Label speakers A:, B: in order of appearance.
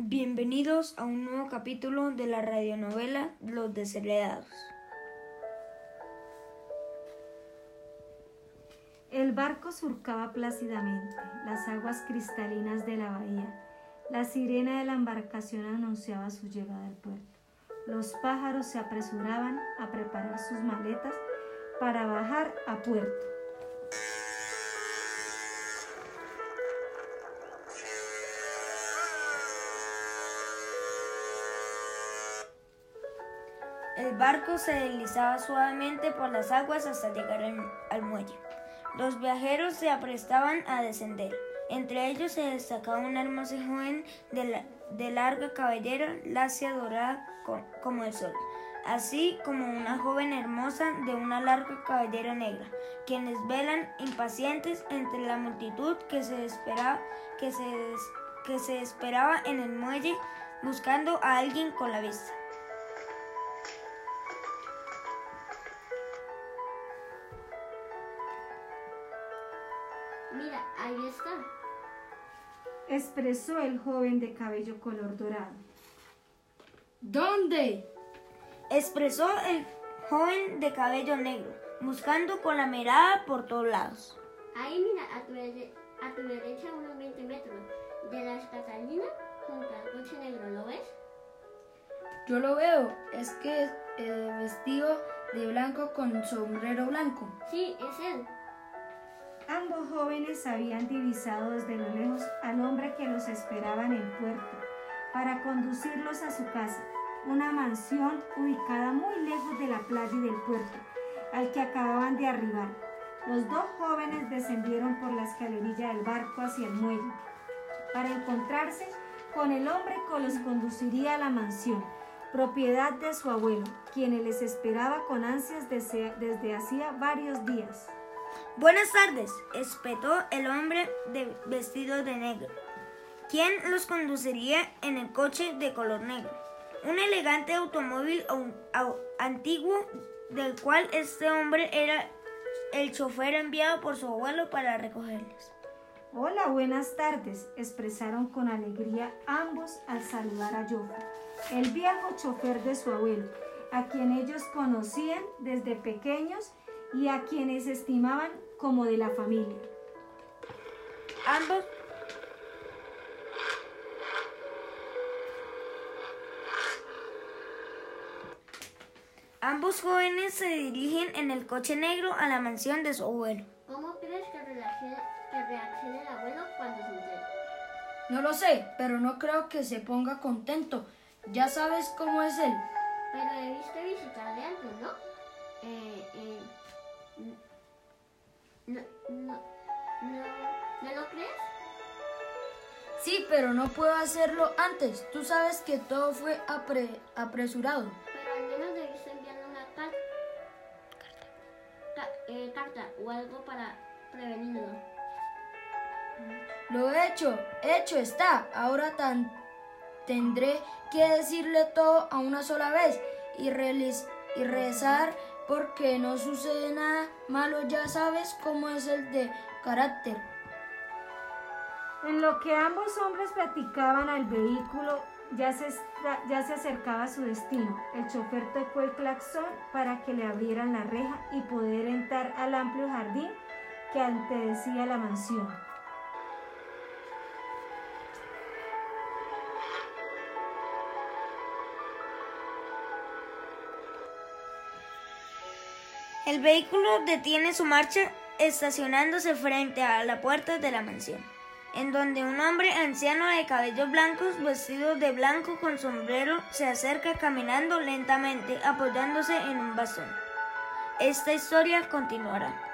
A: Bienvenidos a un nuevo capítulo de la radionovela Los Desheredados.
B: El barco surcaba plácidamente las aguas cristalinas de la bahía. La sirena de la embarcación anunciaba su llegada al puerto. Los pájaros se apresuraban a preparar sus maletas para bajar a puerto.
A: El barco se deslizaba suavemente por las aguas hasta llegar al, muelle. Los viajeros se aprestaban a descender. Entre ellos se destacaba una hermosa joven de, larga cabellera, lacia dorada como el sol, así como una joven hermosa de una larga cabellera negra, quienes velan impacientes entre la multitud que se esperaba, que que se esperaba en el muelle buscando a alguien con la vista.
C: Mira, ahí está.
B: Expresó el joven de cabello color dorado.
D: ¿Dónde?
A: Expresó el joven de cabello negro, buscando con la mirada por todos lados.
C: Ahí mira, a tu, a tu derecha unos 20 metros. De las Catalinas junto al coche negro, ¿lo ves?
D: Yo lo veo, es que es eh, vestido de blanco con sombrero blanco.
C: Sí, es él.
B: Ambos jóvenes habían divisado desde lo lejos al hombre que los esperaba en el puerto para conducirlos a su casa, una mansión ubicada muy lejos de la playa y del puerto, al que acababan de arribar. Los dos jóvenes descendieron por la escalerilla del barco hacia el muelle para encontrarse con el hombre que los conduciría a la mansión, propiedad de su abuelo, quien les esperaba con ansias desde hacía varios días.
A: Buenas tardes, espetó el hombre de vestido de negro. ¿Quién los conduciría en el coche de color negro? Un elegante automóvil antiguo del cual este hombre era el chofer enviado por su abuelo para recogerlos.
B: Hola, buenas tardes, expresaron con alegría ambos al saludar a Joffre, el viejo chofer de su abuelo, a quien ellos conocían desde pequeños y a quienes estimaban como de la familia.
A: Ambos Ambos jóvenes se dirigen en el coche negro a la mansión de su abuelo.
C: ¿Cómo crees que reaccione, el abuelo cuando se entere?
D: No lo sé, pero no creo que se ponga contento. Ya sabes cómo es él.
C: Pero debiste visitarle antes, ¿no? Eh, eh, ¿No, no, no, lo crees?
D: Sí, pero no puedo hacerlo antes. Tú sabes que todo fue apresurado.
C: Pero al menos debiste enviarle una carta. Eh, carta o algo para prevenirlo.
D: Lo he hecho, hecho está. Ahora tan tendré que decirle todo a una sola vez y, y rezar porque no sucede nada malo, ya sabes cómo es el de carácter.
B: En lo que ambos hombres platicaban al vehículo, ya se, ya se acercaba a su destino. El chofer tocó el claxon para que le abrieran la reja y poder entrar al amplio jardín que antedecía la mansión.
A: El vehículo detiene su marcha estacionándose frente a la puerta de la mansión, en donde un hombre anciano de cabellos blancos, vestido de blanco con sombrero, se acerca caminando lentamente apoyándose en un bastón. Esta historia continuará.